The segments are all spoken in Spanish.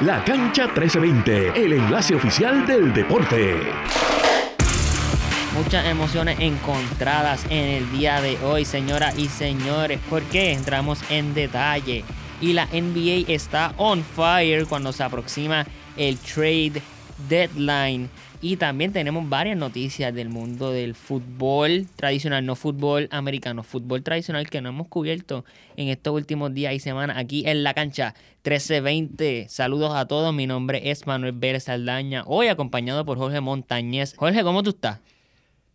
La Cancha 1320, el enlace oficial del deporte. Muchas emociones encontradas en el día de hoy, señoras y señores, porque entramos en detalle. Y la NBA está on fire cuando se aproxima el trade deadline. Y también tenemos varias noticias del mundo del fútbol tradicional, no fútbol americano, fútbol tradicional que no hemos cubierto en estos últimos días y semanas aquí en la cancha 1320. Saludos a todos, mi nombre es Manuel Vélez Saldaña, hoy acompañado por Jorge Montañez. Jorge, ¿cómo tú estás?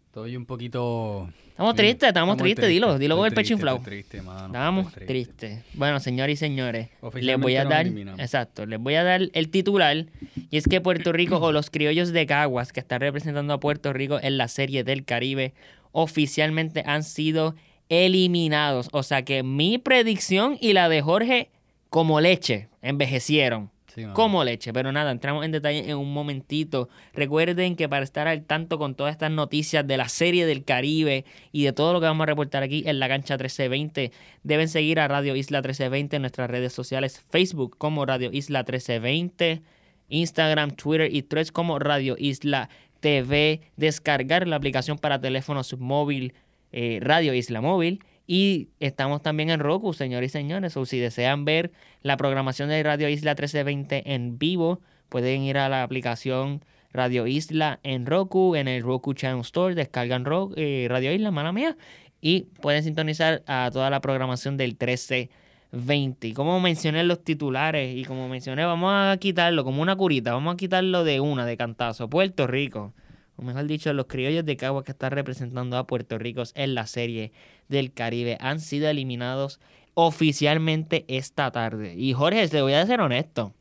Estoy un poquito. Estamos tristes, estamos tristes, dilo, dilo con el pecho inflado. triste, mano. Estamos tristes. Bueno, señores y señores, les voy a dar, eliminamos. exacto, les voy a dar el titular y es que Puerto Rico o los criollos de Caguas que están representando a Puerto Rico en la Serie del Caribe oficialmente han sido eliminados. O sea que mi predicción y la de Jorge como leche envejecieron. Sí. Como leche, pero nada, entramos en detalle en un momentito. Recuerden que para estar al tanto con todas estas noticias de la serie del Caribe y de todo lo que vamos a reportar aquí en la cancha 1320, deben seguir a Radio Isla 1320 en nuestras redes sociales, Facebook como Radio Isla 1320, Instagram, Twitter y Threads como Radio Isla TV, descargar la aplicación para teléfono submóvil eh, Radio Isla Móvil. Y estamos también en Roku, señores y señores. O si desean ver la programación de Radio Isla 1320 en vivo, pueden ir a la aplicación Radio Isla en Roku, en el Roku Channel Store, descargan Ro- eh, Radio Isla, mala mía, y pueden sintonizar a toda la programación del 1320. Y como mencioné en los titulares y como mencioné, vamos a quitarlo como una curita, vamos a quitarlo de una, de cantazo. Puerto Rico, o mejor dicho, los criollos de Cagua que están representando a Puerto Rico en la serie del Caribe han sido eliminados oficialmente esta tarde. Y Jorge, te voy a ser honesto.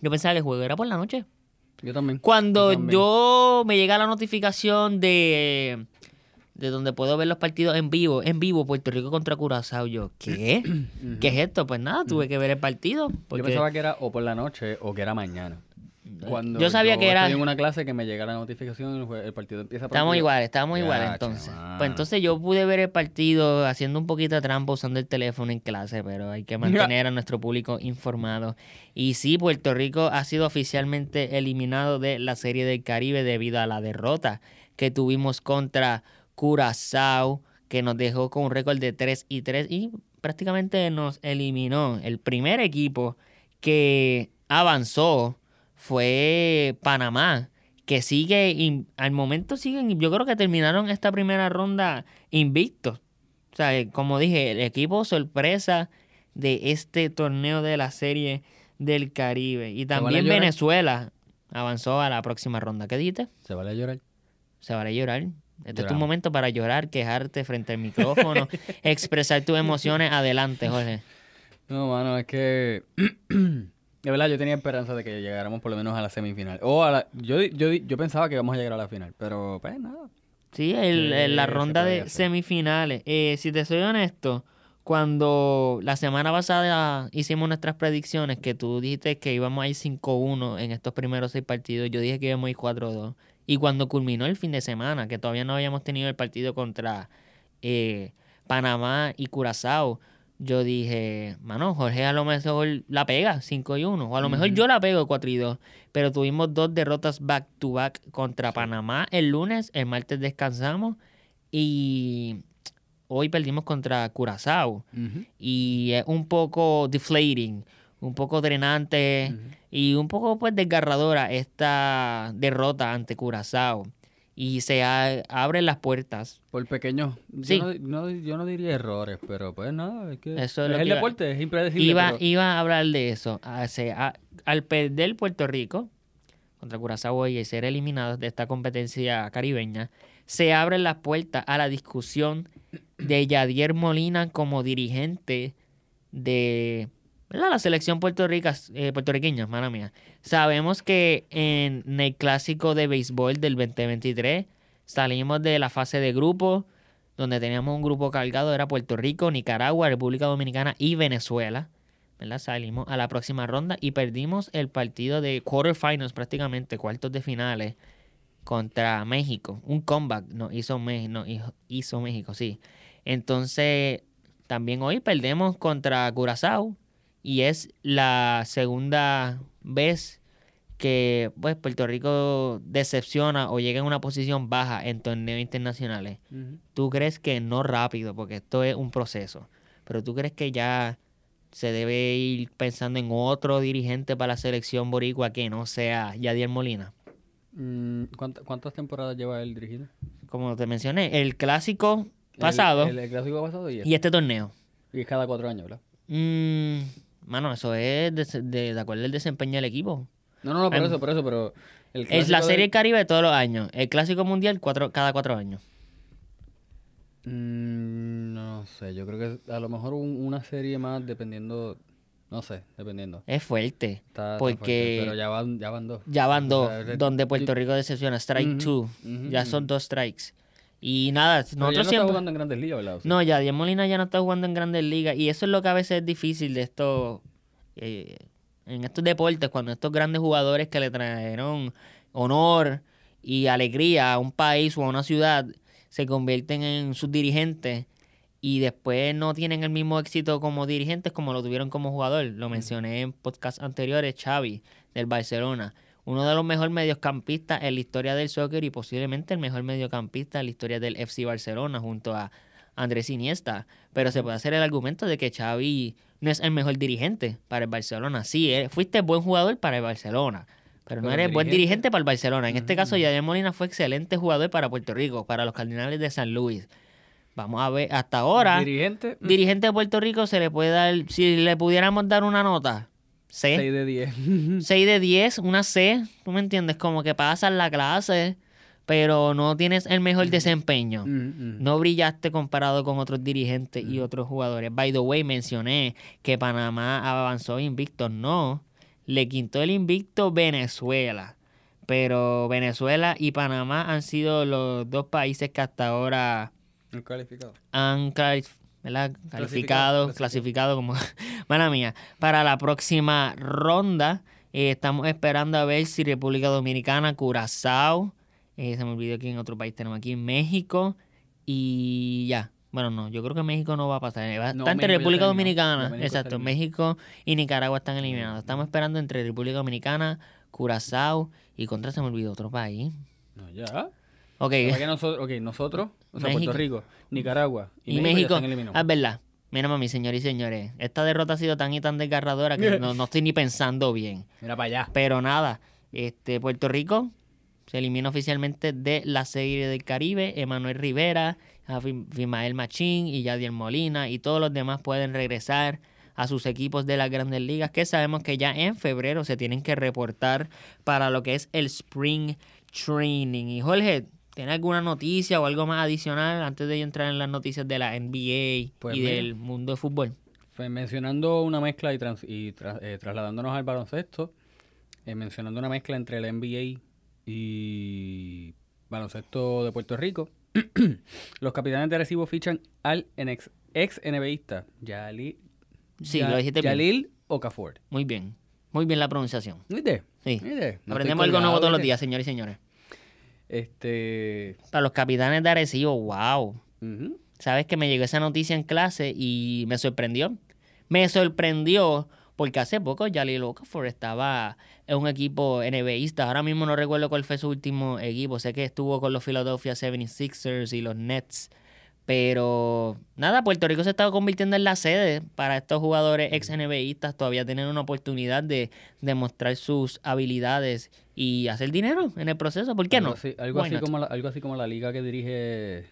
Yo pensaba que el juego era por la noche. Yo también. Cuando Yo también. yo me llega la notificación de, de donde puedo ver los partidos en vivo, en vivo, Puerto Rico contra Curazao, yo, ¿qué? ¿Qué es esto? Pues nada, tuve que ver el partido. Yo Porque pensaba que era o por la noche o que era mañana. Cuando Yo sabía que era- en una clase que me llega la notificación y el partido empieza por Estamos iguales, estamos Ya, iguales entonces. Pues entonces yo pude ver el partido haciendo un poquito de trampa usando el teléfono en clase, pero hay que mantener a nuestro público informado. Y sí, Puerto Rico ha sido oficialmente eliminado de la Serie del Caribe debido a la derrota que tuvimos contra Curazao, que nos dejó con un récord de 3 y 3 y prácticamente nos eliminó. El primer equipo que avanzó fue Panamá, que sigue, al momento siguen, yo creo que terminaron esta primera ronda invictos. O sea, como dije, el equipo sorpresa de este torneo de la serie del Caribe. Y también? Venezuela avanzó a la próxima ronda. ¿Qué dijiste? Se vale llorar. Se vale llorar. Este es tu momento para llorar, quejarte frente al micrófono, expresar tus emociones. Adelante, Jorge. No, mano, es que. De verdad, yo tenía esperanza de que llegáramos por lo menos a la semifinal. O a la. Yo, yo, yo pensaba que íbamos a llegar a la final, pero pues nada. Sí, el, ¿Qué el- la ronda de hacer? semifinales. Eh, si te soy honesto, cuando la semana pasada hicimos nuestras predicciones, que tú dijiste que íbamos a ir 5-1 en estos primeros seis partidos, yo dije que íbamos a ir 4-2. Y cuando culminó el fin de semana, que todavía no habíamos tenido el partido contra eh, Panamá y Curazao, yo dije, mano, Jorge a lo mejor la pega 5 y 1, o a lo mejor yo la pego 4 y 2, pero tuvimos dos derrotas back to back contra Panamá el lunes, el martes descansamos y hoy perdimos contra Curazao y es un poco deflating, un poco drenante y un poco pues desgarradora esta derrota ante Curazao y se a- abren las puertas Por pequeños. Sí. Yo, no, no- yo no diría errores, pero pues nada. Es que Eso es es, lo que el iba- deporte, es impredecible. Iba, pero- iba a hablar de eso. Ah, se- a- al perder Puerto Rico contra Curazao y ser eliminados de esta competencia caribeña, se abren las puertas a la discusión de Yadier Molina como dirigente de la selección puertorrica, eh, puertorriqueña, mala mía. Sabemos que en el clásico de béisbol del 2023 salimos de la fase de grupo, donde teníamos un grupo cargado, era Puerto Rico, Nicaragua, República Dominicana y Venezuela. ¿verdad? Salimos a la próxima ronda y perdimos el partido de quarterfinals prácticamente, cuartos de finales, contra México. Un comeback nos hizo, Me- hizo- hizo México, sí. Entonces, también hoy perdemos contra Curazao y es la segunda ves que pues Puerto Rico decepciona o llega en una posición baja en torneos internacionales, Ujú. ¿tú crees que no rápido, porque esto es un proceso, pero tú crees que ya se debe ir pensando en otro dirigente para la selección boricua que no sea Yadier Molina? Mm, ¿cuánta- ¿Cuántas temporadas lleva él dirigido? Como te mencioné, el clásico pasado El, el clásico pasado y, y este torneo. y es cada cuatro años, ¿verdad? Mm, mano, eso es de, de, de acuerdo al desempeño del equipo. No, no, no, por eso, por eso, pero... El Es la Serie del Caribe todos los años. El Clásico Mundial cuatro, cada cuatro años. Mm, no sé, yo creo que a lo mejor un- una serie más dependiendo... No sé, dependiendo. Es fuerte. Está, está Porque- fuerte, pero ya van, ya van dos. Ya van O dos, sea, donde Puerto Rico decepciona. Strike Ujú, two. ujú, Ya ujú. son dos strikes. Y nada, Pero ya no nosotros está siempre... jugando en Grandes Ligas, ¿verdad? O sea, No, ya Diez Molina ya no está jugando en grandes ligas. Y eso es lo que a veces es difícil de estos... eh, en estos deportes, cuando estos grandes jugadores que le trajeron honor y alegría a un país o a una ciudad se convierten en sus dirigentes y después no tienen el mismo éxito como dirigentes como lo tuvieron como jugador. Lo mencioné en podcasts anteriores, Xavi, del Barcelona. Uno de los mejores mediocampistas en la historia del soccer y posiblemente el mejor mediocampista en la historia del FC Barcelona junto a Andrés Iniesta. Pero se puede hacer el argumento de que Xavi no es el mejor dirigente para el Barcelona. Sí, eh, fuiste buen jugador para el Barcelona, pero no eres buen dirigente- para el Barcelona. En este caso, Yadier Molina fue excelente jugador para Puerto Rico, para los Cardinales de San Luis. Vamos a ver, hasta ahora, Dirigente, mm, dirigente de Puerto Rico se le puede dar, si le pudiéramos dar una nota, C. 6 de 10. 6 de 10, una C, ¿tú me entiendes? Como que pasas la clase, pero no tienes el mejor desempeño. Mm, mm. No brillaste comparado con otros dirigentes y otros jugadores. By the way, mencioné que Panamá avanzó invicto. No, le quitó el invicto Venezuela. Pero Venezuela y Panamá han sido los dos países que hasta ahora calificado. han clarif- ¿verdad? calificado, clasificado. clasificado como, mala mía, para la próxima ronda. Eh, estamos esperando a ver si República Dominicana, Curazao, eh, se me olvidó que en otro país tenemos aquí, México y ya. Bueno, no, yo creo que México no va a pasar. Va a No, entre República. Dominicana, exacto. México y Nicaragua están eliminados. Estamos esperando entre República Dominicana, Curazao y contra se me olvidó otro país. No, ya. Ok, Para que nosotros, ok, nosotros, o sea, México. Puerto Rico, Nicaragua y, Y, México, ah, es verdad. Mira, mami, señores y señores, esta derrota ha sido tan y tan desgarradora que no, no estoy ni pensando bien. Mira para allá. Pero nada, este Puerto Rico se elimina oficialmente de la serie del Caribe. Emanuel Rivera, Fimael Machín y Yadier Molina y todos los demás pueden regresar a sus equipos de las grandes ligas que sabemos que ya en febrero se tienen que reportar para lo que es el Spring Training. Y Jorge, ¿tiene alguna noticia o algo más adicional antes de yo entrar en las noticias de la NBA Pues y mira. del mundo de fútbol? Fue mencionando una mezcla y, trans- y tra- eh, trasladándonos al baloncesto, eh, mencionando una mezcla entre el NBA y baloncesto de Puerto Rico. Los capitanes de Recibo fichan al ex, ex NBAista Yali, Sí, Ya- lo dijiste bien. Yalil Okafor. Muy bien. Muy bien la pronunciación. ¿Viste? Sí. ¿Viste? No Aprendemos algo nuevo todos los días, señores y señores. Este. Para los capitanes de Arecibo, wow. Sabes que me llegó esa noticia en clase y me sorprendió. Me sorprendió porque hace poco Jalil Okafor estaba en un equipo NBAista. Ahora mismo no recuerdo cuál fue su último equipo. Sé que estuvo con los Philadelphia 76ers y los Nets. Pero nada, Puerto Rico se estaba convirtiendo en la sede para estos jugadores ex NBAistas. Todavía tienen una oportunidad de demostrar sus habilidades y hacer dinero en el proceso. ¿Por qué algo no? Así, algo, así como la, algo así como la liga que dirige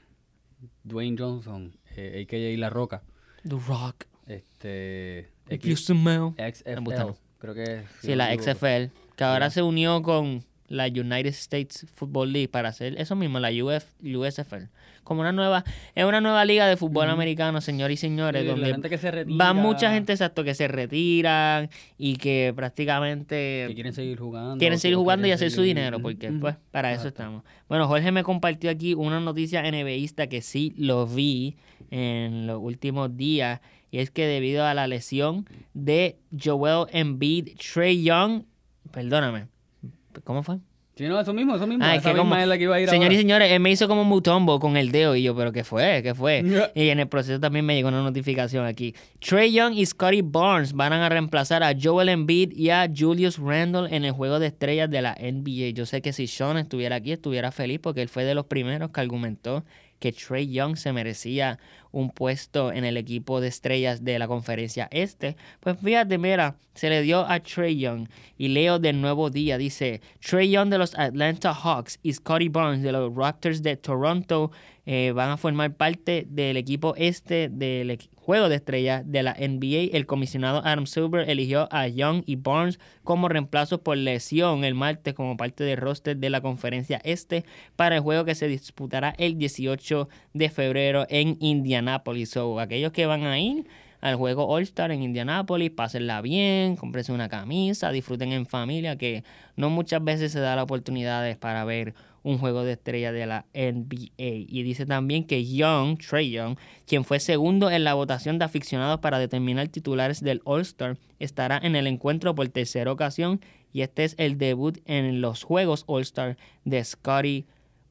Dwayne Johnson, eh, a.k.a. La Roca. The Rock. Este. X-. XFL, creo que si Sí, la. XFL, que ahora se unió con la United States Football League para hacer eso mismo, la UF, USFL. Como una nueva, es una nueva liga de fútbol americano, señores y señores, Sí, la donde gente que se retira, van mucha gente exacto que se retiran y que prácticamente que quieren seguir jugando. quieren seguir jugando y hacer su dinero, porque pues para eso estamos. Bueno, Jorge me compartió aquí una noticia NBAista que sí lo vi en los últimos días y es que debido a la lesión de Joel Embiid, Trey Young, perdóname, ¿cómo fue? Sí, no, eso mismo, eso mismo. Ah, es Esa que misma como- es la que iba a ir Señores y señores, él me hizo como un mutombo con el dedo y yo, pero ¿qué fue? ¿Qué fue? Y en el proceso también me llegó una notificación aquí. Trey Young y Scotty Barnes van a reemplazar a Joel Embiid y a Julius Randle en el juego de estrellas de la NBA. Yo sé que si Sean estuviera aquí estuviera feliz porque él fue de los primeros que argumentó que Trey Young se merecía un puesto en el equipo de estrellas de la conferencia este. Pues fíjate, mira, se le dio a Trey Young. Y leo del nuevo día, dice, Trey Young de los Atlanta Hawks y Scotty Barnes de los Raptors de Toronto eh, van a formar parte del equipo este del juego de estrellas de la NBA. El comisionado Adam Silver eligió a Young y Barnes como reemplazos por lesión el martes como parte del roster de la conferencia este para el juego que se disputará el 18 de febrero en Indianápolis. So, aquellos que van a ir al juego All-Star en Indianápolis, pásenla bien, cómprense una camisa, disfruten en familia, que no muchas veces se da la oportunidad para ver un juego de estrella de la NBA. Y dice también que Young, Trey Young, quien fue segundo en la votación de aficionados para determinar titulares del All-Star, estará en el encuentro por tercera ocasión y este es el debut en los Juegos All-Star de Scotty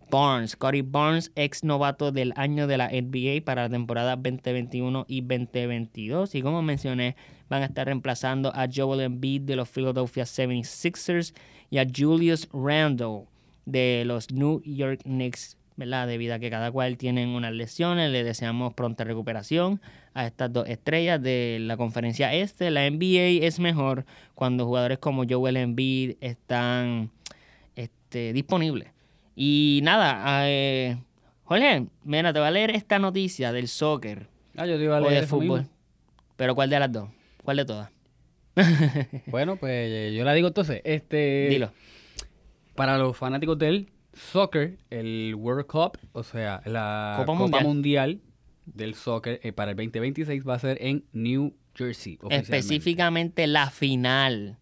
Barnes. Scotty Barnes, ex novato del año de la NBA para la temporada 2021 y 2022. Y como mencioné, van a estar reemplazando a Joel Embiid de los Philadelphia 76ers y a Julius Randle de los New York Knicks. ¿verdad? Debido a que cada cual tienen unas lesiones, le deseamos pronta recuperación a estas dos estrellas de la conferencia este. La NBA es mejor cuando jugadores como Joel Embiid están este, disponibles. Y nada, eh, Jorge, mira, te voy a leer esta noticia del soccer Ah, yo te iba a o de fútbol. mismo. Pero ¿cuál de las dos? ¿Cuál de todas? Bueno, pues eh, yo la digo entonces. Este, Dilo. Para los fanáticos del soccer, el World Cup, o sea, la Copa Copa, Mundial. Mundial. del soccer eh, para el 2026 va a ser en New Jersey. Específicamente la final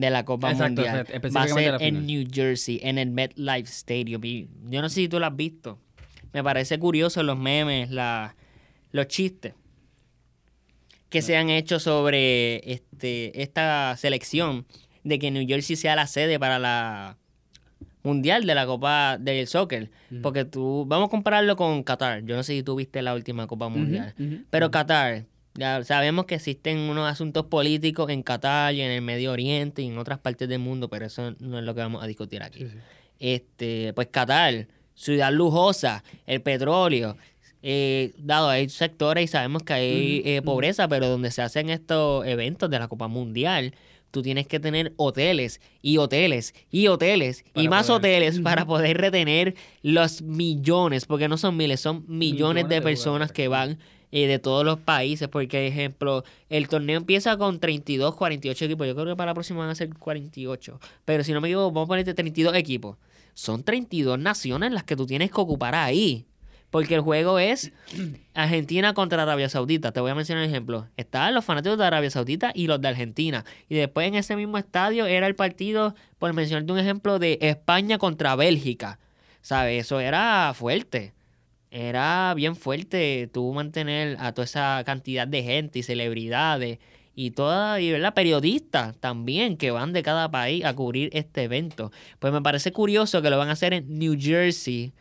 de la Copa Exacto, Mundial va a ser en. New Jersey, en el MetLife Stadium. Y yo no sé si tú lo has visto. Me parece curioso los memes, la, los chistes que se han hecho sobre este, esta selección de que New Jersey sea la sede para la mundial de la Copa del Soccer. Porque tú, vamos a compararlo con Qatar. Yo no sé si tú viste la última Copa Mundial. Pero Qatar, ya sabemos que existen unos asuntos políticos en Qatar y en el Medio Oriente y en otras partes del mundo, pero eso no es lo que vamos a discutir aquí. Este, pues Qatar, ciudad lujosa, el petróleo, eh, dado hay sectores y sabemos que hay eh, pobreza, pero donde se hacen estos eventos de la Copa Mundial, tú tienes que tener hoteles y hoteles y hoteles y más poder- hoteles para poder retener los millones, porque no son miles, son millones, Millones de personas que van eh, de todos los países, porque ejemplo, el torneo empieza con 32, 48 equipos, yo creo que para la próxima van a ser 48, pero si no me equivoco, vamos a ponerte 32 equipos. Son 32 naciones las que tú tienes que ocupar ahí. Porque el juego es Argentina contra Arabia Saudita. Te voy a mencionar un ejemplo. Estaban los fanáticos de Arabia Saudita y los de Argentina. Y después en ese mismo estadio era el partido, por mencionarte un ejemplo, de España contra Bélgica. ¿Sabes? Eso era fuerte. Era bien fuerte tú mantener a toda esa cantidad de gente y celebridades y toda, y ¿verdad? periodistas también que van de cada país a cubrir este evento. Pues me parece curioso que lo van a hacer en New Jersey,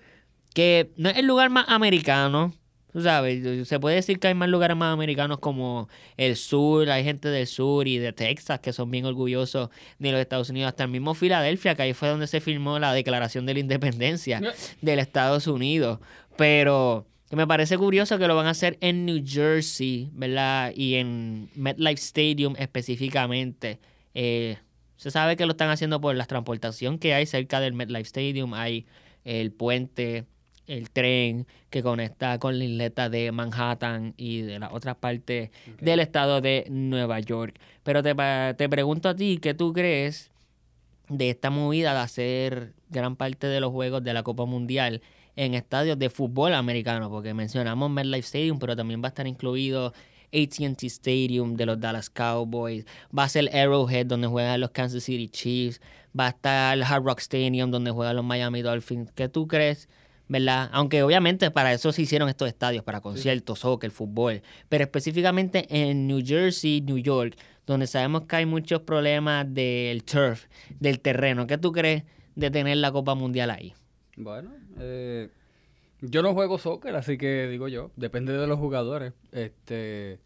que no es el lugar más americano. Tú sabes, se puede decir que hay más lugares más americanos como el sur, hay gente del sur y de Texas que son bien orgullosos de los Estados Unidos, hasta el mismo Filadelfia, que ahí fue donde se firmó la Declaración de la Independencia del Estados Unidos. Pero me parece curioso que lo van a hacer en New Jersey, ¿verdad? Y en MetLife Stadium específicamente. Eh, se sabe que lo están haciendo por la transportación que hay cerca del MetLife Stadium. Hay el puente, el tren que conecta con la isleta de Manhattan y de las otras partes del estado de Nueva York. Pero te, te pregunto a ti, ¿qué tú crees de esta movida de hacer gran parte de los juegos de la Copa Mundial en estadios de fútbol americano? Porque mencionamos MetLife Stadium, pero también va a estar incluido AT&T Stadium de los Dallas Cowboys, va a ser Arrowhead donde juegan los Kansas City Chiefs, va a estar el Hard Rock Stadium donde juegan los Miami Dolphins. ¿Qué tú crees? ¿Verdad? Aunque obviamente para eso se hicieron estos estadios, para conciertos, soccer, fútbol. Pero específicamente en New Jersey, New York, donde sabemos que hay muchos problemas del turf, del terreno. ¿Qué tú crees de tener la Copa Mundial ahí? Bueno, eh, yo no juego soccer, así que digo yo, depende de los jugadores. Este,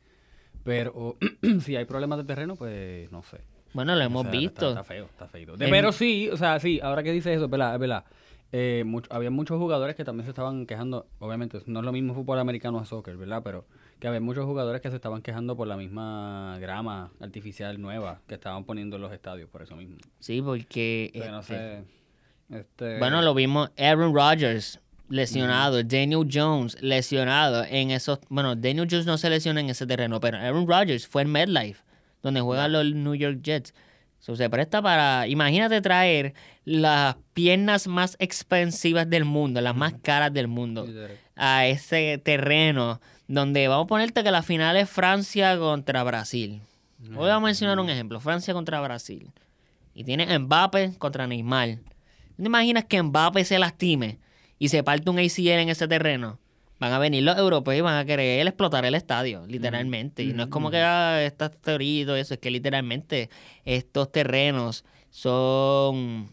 pero si hay problemas de terreno, pues no sé. Bueno, lo O hemos sea, visto. Está, está feo, está feo. De- pero sí, o sea, sí, ahora que dices eso, es verdad, verdad. Eh, mucho- había muchos jugadores que también se estaban quejando, obviamente no es lo mismo fútbol americano a soccer, ¿verdad? Pero que había muchos jugadores que se estaban quejando por la misma grama artificial nueva que estaban poniendo en los estadios, por eso mismo. Sí, porque... Pero no este, sé. Este, Bueno, lo vimos Aaron Rodgers lesionado, Daniel Jones lesionado en esos... Bueno, Daniel Jones no se lesionó en ese terreno, pero Aaron Rodgers fue en MetLife, donde juegan los New York Jets. So, se presta para... Imagínate traer las piernas más expensivas del mundo, las más caras del mundo, a ese terreno donde vamos a ponerte que la final es Francia contra Brasil. Hoy vamos a mencionar un ejemplo, Francia contra Brasil. Y tiene Mbappé contra Neymar. ¿No te imaginas que Mbappé se lastime y se parte un ACL en ese terreno? Van a venir los europeos y van a querer explotar el estadio, literalmente. Y no es como que ah, y todo eso, es que literalmente estos terrenos son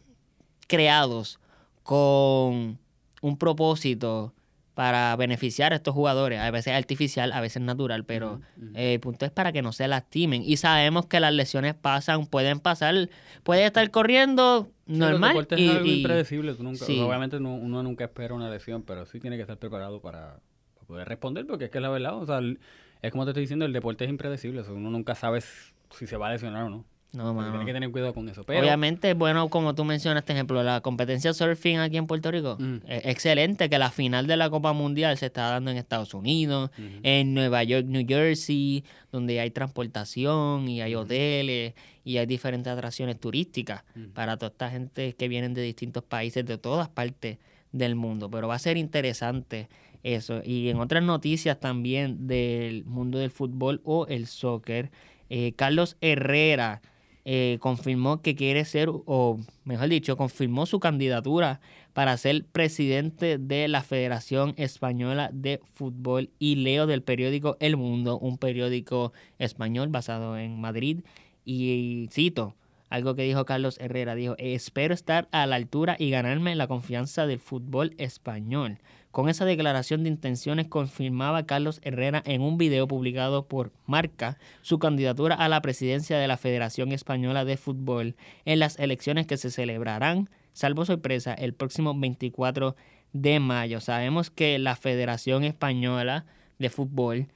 creados con un propósito para beneficiar a estos jugadores. A veces artificial, a veces natural, pero eh, el punto es para que no se lastimen. Y sabemos que las lesiones pasan, pueden pasar, puede estar corriendo Sí, los normal. y, es algo y- impredecible. tú nunca- sí. Obviamente no- uno nunca espera una lesión, pero sí tiene que estar preparado para, para poder responder, porque es que la verdad, o sea, el- es como te estoy diciendo, el deporte es impredecible. o sea, uno nunca sabe si se va a lesionar o no. No, mano. Tienes que tener cuidado con eso. Pero, Obviamente, bueno, como tú mencionaste, ejemplo, la competencia surfing aquí en Puerto Rico, Mm. es excelente que la final de la Copa Mundial se está dando en Estados Unidos, en Nueva York, New Jersey, donde hay transportación y hay hoteles y hay diferentes atracciones turísticas para toda esta gente que vienen de distintos países, de todas partes del mundo. Pero va a ser interesante eso. Y en otras noticias también del mundo del fútbol o el soccer, eh, Carlos Herrera eh, confirmó que quiere ser, o mejor dicho, confirmó su candidatura para ser presidente de la Federación Española de Fútbol y leo del periódico El Mundo, un periódico español basado en Madrid. Y cito, algo que dijo Carlos Herrera, dijo, espero estar a la altura y ganarme la confianza del fútbol español. Con esa declaración de intenciones confirmaba Carlos Herrera en un video publicado por Marca su candidatura a la presidencia de la Federación Española de Fútbol en las elecciones que se celebrarán, salvo sorpresa, el próximo 24 de mayo. Sabemos que la Federación Española de Fútbol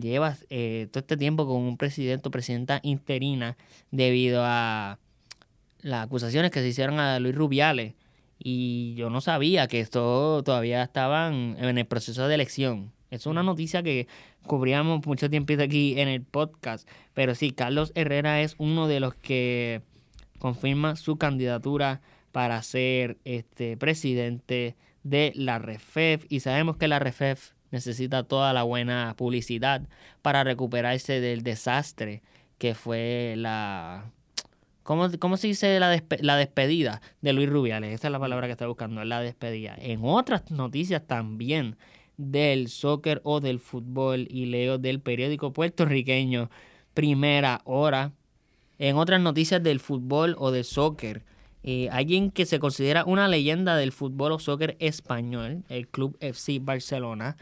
lleva eh, todo este tiempo con un presidente o presidenta interina debido a las acusaciones que se hicieron a Luis Rubiales. Y yo no sabía que esto todavía estaban en el proceso de elección. Es una noticia que cubríamos mucho tiempo aquí en el podcast. Pero sí, Carlos Herrera es uno de los que confirma su candidatura para ser este presidente de la REFEF. Y sabemos que la REFEF necesita toda la buena publicidad para recuperarse del desastre que fue la ¿Cómo, cómo se dice la, despe- la despedida de Luis Rubiales? Esa es la palabra que estoy buscando, la despedida. En otras noticias también del soccer o del fútbol y leo del periódico puertorriqueño Primera Hora. En otras noticias del fútbol o del soccer, eh, alguien que se considera una leyenda del fútbol o soccer español, el Club FC Barcelona,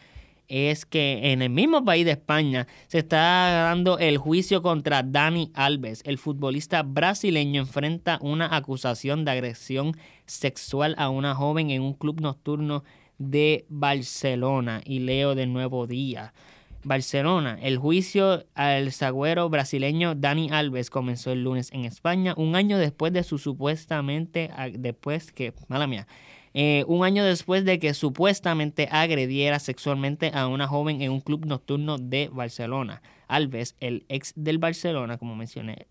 es que en el mismo país de España se está dando el juicio contra Dani Alves. El futbolista brasileño enfrenta una acusación de agresión sexual a una joven en un club nocturno de Barcelona. Y leo de nuevo día. Barcelona. El juicio al sagüero brasileño Dani Alves comenzó el lunes en España, un año después de su supuestamente, después que, mala mía, eh, un año después de que supuestamente agrediera sexualmente a una joven en un club nocturno de Barcelona. Alves, el ex del Barcelona, como mencioné,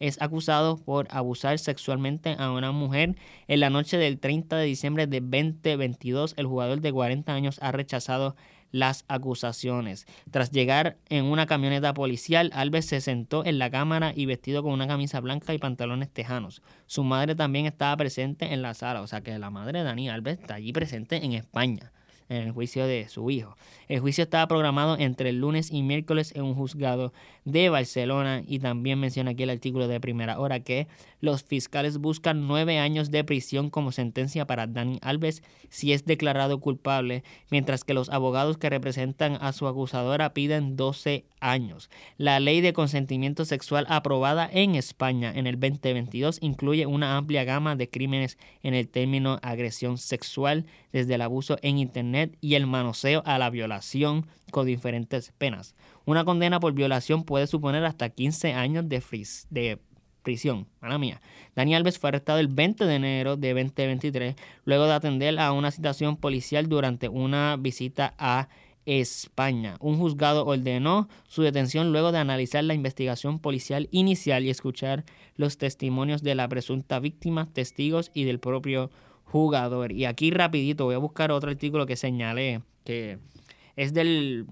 es acusado por abusar sexualmente a una mujer en la noche del 30 de diciembre de 2022. El jugador de 40 años ha rechazado las acusaciones. Tras llegar en una camioneta policial, Alves se sentó en la cámara y vestido con una camisa blanca y pantalones tejanos. Su madre también estaba presente en la sala, o sea que la madre de Dani Alves está allí presente en España. En el juicio de su hijo. El juicio estaba programado entre el lunes y miércoles en un juzgado de Barcelona y también menciona aquí el artículo de primera hora que los fiscales buscan nueve años de prisión como sentencia para Dani Alves si es declarado culpable, mientras que los abogados que representan a su acusadora piden 12 años. La ley de consentimiento sexual aprobada en España en el 2022 incluye una amplia gama de crímenes en el término agresión sexual, desde el abuso en Internet y el manoseo a la violación con diferentes penas. Una condena por violación puede suponer hasta 15 años de, de prisión. Mala mía. Dani Alves fue arrestado el 20 de enero de 2023 luego de atender a una citación policial durante una visita a España. Un juzgado ordenó su detención luego de analizar la investigación policial inicial y escuchar los testimonios de la presunta víctima, testigos y del propio jugador. Y aquí rapidito voy a buscar otro artículo que señalé, que es del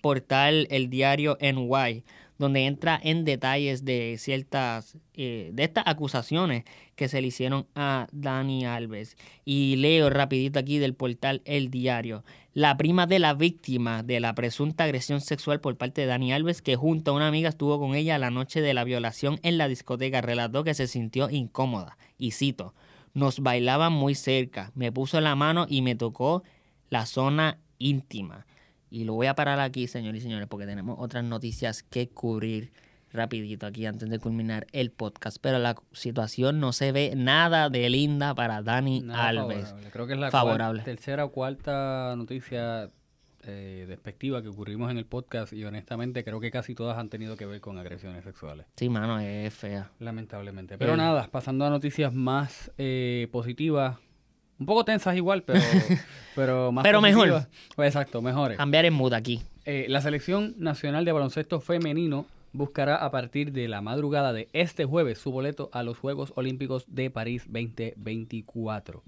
portal El Diario NY, donde entra en detalles de ciertas, eh, de estas acusaciones que se le hicieron a Dani Alves. Y leo rapidito aquí del portal El Diario. La prima de la víctima de la presunta agresión sexual por parte de Dani Alves, que junto a una amiga estuvo con ella la noche de la violación en la discoteca, relató que se sintió incómoda. Y cito, nos bailaban muy cerca, me puso la mano y me tocó la zona íntima. Y lo voy a parar aquí, señores y señores, porque tenemos otras noticias que cubrir rapidito aquí antes de culminar el podcast. Pero la situación no se ve nada de linda para Dani Alves. Favorable. Creo que es la tercera o cuarta noticia eh, despectiva que ocurrimos en el podcast y honestamente creo que casi todas han tenido que ver con agresiones sexuales. Sí, mano, es fea. Lamentablemente. Pero nada, pasando a noticias más eh, positivas, un poco tensas igual, pero, pero más Pero mejor. Pues exacto, mejores. Cambiar en mood aquí. Eh, la Selección Nacional de Baloncesto Femenino buscará a partir de la madrugada de este jueves su boleto a los Juegos Olímpicos de París 2024.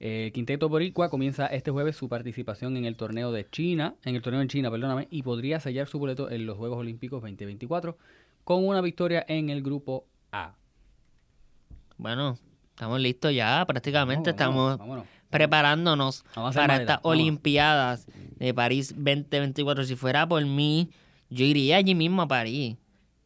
El Quinteto Boricua comienza este jueves su participación en el torneo de China, en el torneo en China, perdóname, y podría sellar su boleto en los Juegos Olímpicos 2024 con una victoria en el grupo A. Bueno, estamos listos ya, prácticamente estamos preparándonos para estas Olimpiadas de París 2024. Si fuera por mí, yo iría allí mismo a París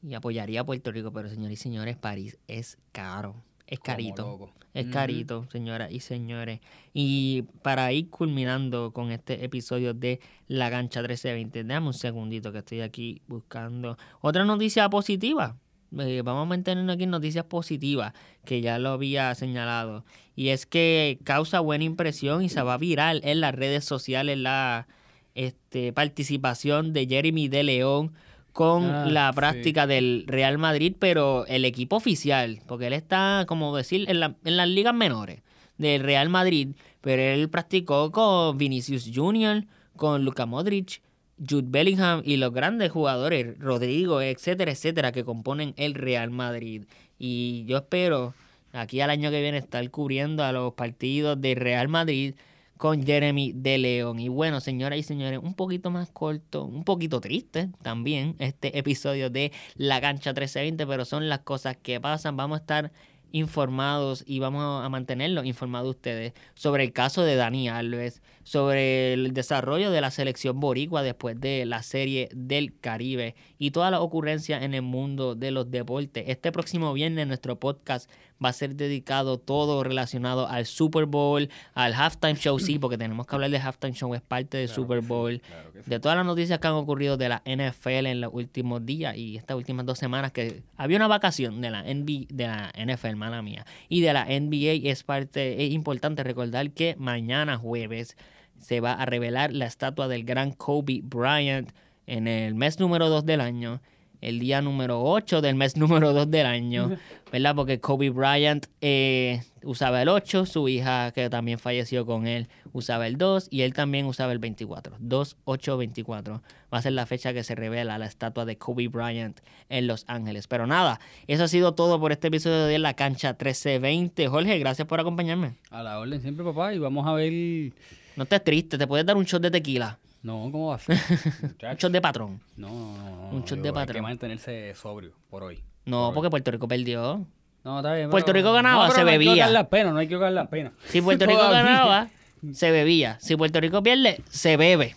y apoyaría a Puerto Rico, pero señores y señores, París es caro, es carito. Es carito, señoras y señores. Y para ir culminando con este episodio de La Gancha 1320, déjame un segundito que estoy aquí buscando otra noticia positiva. Eh, vamos a mantener aquí noticias positivas, que ya lo había señalado. Y es que causa buena impresión y se va viral en las redes sociales la este, participación de Jeremy de León con ah, la práctica del Real Madrid, pero el equipo oficial, porque él está, como decir, en, las ligas menores del Real Madrid, pero él practicó con Vinicius Junior, con Luka Modric, Jude Bellingham y los grandes jugadores, Rodrigo, etcétera, etcétera, que componen el Real Madrid. Y yo espero aquí al año que viene estar cubriendo a los partidos del Real Madrid con Jeremy de León. Y bueno, señoras y señores, un poquito más corto, un poquito triste también este episodio de La Cancha 1320, pero son las cosas que pasan. Vamos a estar informados y vamos a mantenerlos informados ustedes sobre el caso de Dani Alves, sobre el desarrollo de la selección boricua después de la serie del Caribe y todas las ocurrencias en el mundo de los deportes. Este próximo viernes nuestro podcast va a ser dedicado todo relacionado al Super Bowl, al halftime show, sí, porque tenemos que hablar de halftime show, es parte del Super Bowl, de todas las noticias que han ocurrido de la NFL en los últimos días y estas últimas dos semanas que había una vacación de la, NBA, de la NFL, mala mía, y de la NBA es parte, es importante recordar que mañana jueves se va a revelar la estatua del gran Kobe Bryant en el mes número 2 del año el día número 8 del mes número 2 del año, ¿verdad? Porque Kobe Bryant eh, usaba el 8, su hija que también falleció con él usaba el 2 y él también usaba el 24. 2, 8, 24. Va a ser la fecha que se revela la estatua de Kobe Bryant en Los Ángeles. Pero nada, eso ha sido todo por este episodio de La Cancha 1320. Jorge, gracias por acompañarme. A la orden siempre, papá, y vamos a ver... No estés triste, te puedes dar un shot de tequila. No, ¿cómo va a ser? un shot de patrón. No, no, no. Un shot de patrón. Hay que mantenerse sobrio por hoy. No, porque Puerto Rico perdió. No, está bien. Puerto Rico ganaba, se bebía. No hay que la pena, no hay que ahogar la pena. Si Puerto Rico ganaba, se bebía. Si Puerto Rico pierde, se bebe.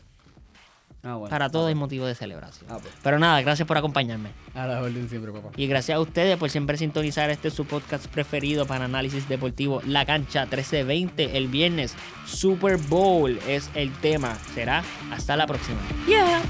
Ah, bueno. Para todo hay motivo de celebración. Ah, pues. Pero nada, gracias por acompañarme. A la orden siempre, papá. Y gracias a ustedes por siempre sintonizar este su podcast preferido para análisis deportivo, La Cancha 1320, el viernes. Super Bowl es el tema. Será hasta la próxima. Yeah.